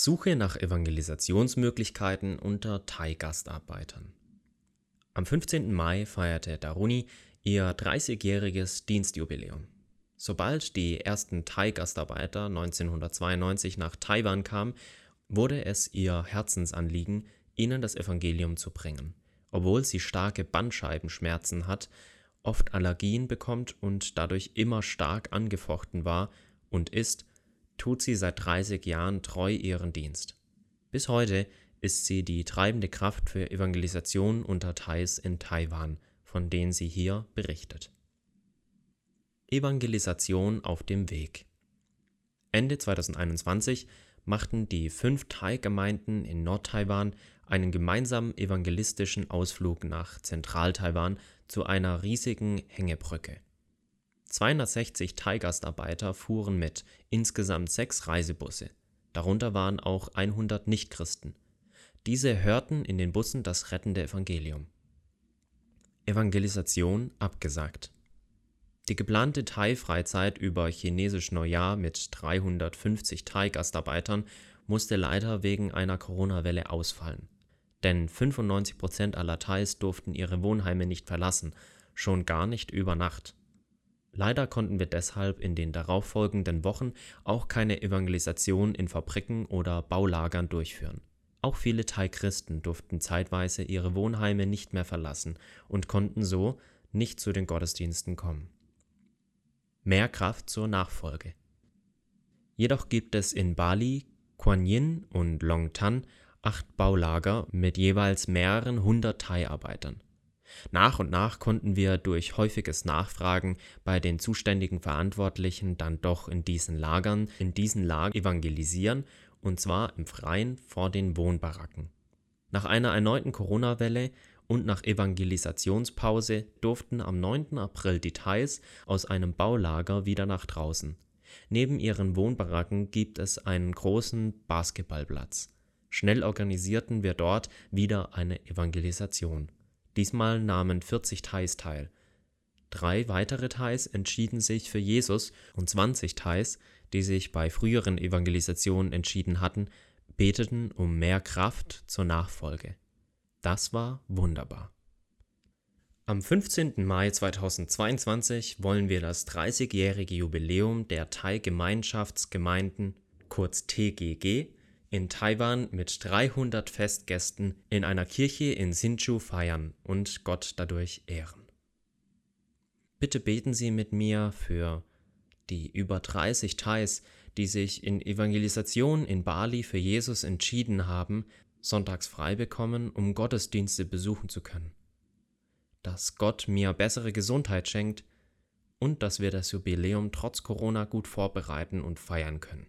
Suche nach Evangelisationsmöglichkeiten unter Thai-Gastarbeitern. Am 15. Mai feierte Daruni ihr 30-jähriges Dienstjubiläum. Sobald die ersten Thai-Gastarbeiter 1992 nach Taiwan kamen, wurde es ihr Herzensanliegen, ihnen das Evangelium zu bringen. Obwohl sie starke Bandscheibenschmerzen hat, oft Allergien bekommt und dadurch immer stark angefochten war und ist, tut sie seit 30 Jahren treu ihren Dienst. Bis heute ist sie die treibende Kraft für Evangelisation unter Thais in Taiwan, von denen sie hier berichtet. Evangelisation auf dem Weg Ende 2021 machten die fünf Thai-Gemeinden in Nord-Taiwan einen gemeinsamen evangelistischen Ausflug nach Zentral-Taiwan zu einer riesigen Hängebrücke 260 Thai-Gastarbeiter fuhren mit, insgesamt sechs Reisebusse. Darunter waren auch 100 Nichtchristen. Diese hörten in den Bussen das rettende Evangelium. Evangelisation abgesagt. Die geplante Thai-Freizeit über Chinesisch Neujahr mit 350 Thai-Gastarbeitern musste leider wegen einer Corona-Welle ausfallen. Denn 95 Prozent aller Thais durften ihre Wohnheime nicht verlassen, schon gar nicht über Nacht Leider konnten wir deshalb in den darauffolgenden Wochen auch keine Evangelisation in Fabriken oder Baulagern durchführen. Auch viele Thai-Christen durften zeitweise ihre Wohnheime nicht mehr verlassen und konnten so nicht zu den Gottesdiensten kommen. Mehr Kraft zur Nachfolge. Jedoch gibt es in Bali, Kuan Yin und Long Tan acht Baulager mit jeweils mehreren hundert Thai-Arbeitern. Nach und nach konnten wir durch häufiges Nachfragen bei den zuständigen Verantwortlichen dann doch in diesen Lagern, in diesen Lagern evangelisieren, und zwar im Freien vor den Wohnbaracken. Nach einer erneuten Corona-Welle und nach Evangelisationspause durften am 9. April die Thais aus einem Baulager wieder nach draußen. Neben ihren Wohnbaracken gibt es einen großen Basketballplatz. Schnell organisierten wir dort wieder eine Evangelisation Diesmal nahmen 40 Thais teil. Drei weitere Thais entschieden sich für Jesus und 20 Thais, die sich bei früheren Evangelisationen entschieden hatten, beteten um mehr Kraft zur Nachfolge. Das war wunderbar. Am 15. Mai 2022 wollen wir das 30-jährige Jubiläum der Thai-Gemeinschaftsgemeinden, kurz TGG, in Taiwan mit 300 Festgästen in einer Kirche in Hsinchu feiern und Gott dadurch ehren. Bitte beten Sie mit mir für die über 30 Thais, die sich in Evangelisation in Bali für Jesus entschieden haben, sonntags frei bekommen, um Gottesdienste besuchen zu können. Dass Gott mir bessere Gesundheit schenkt und dass wir das Jubiläum trotz Corona gut vorbereiten und feiern können.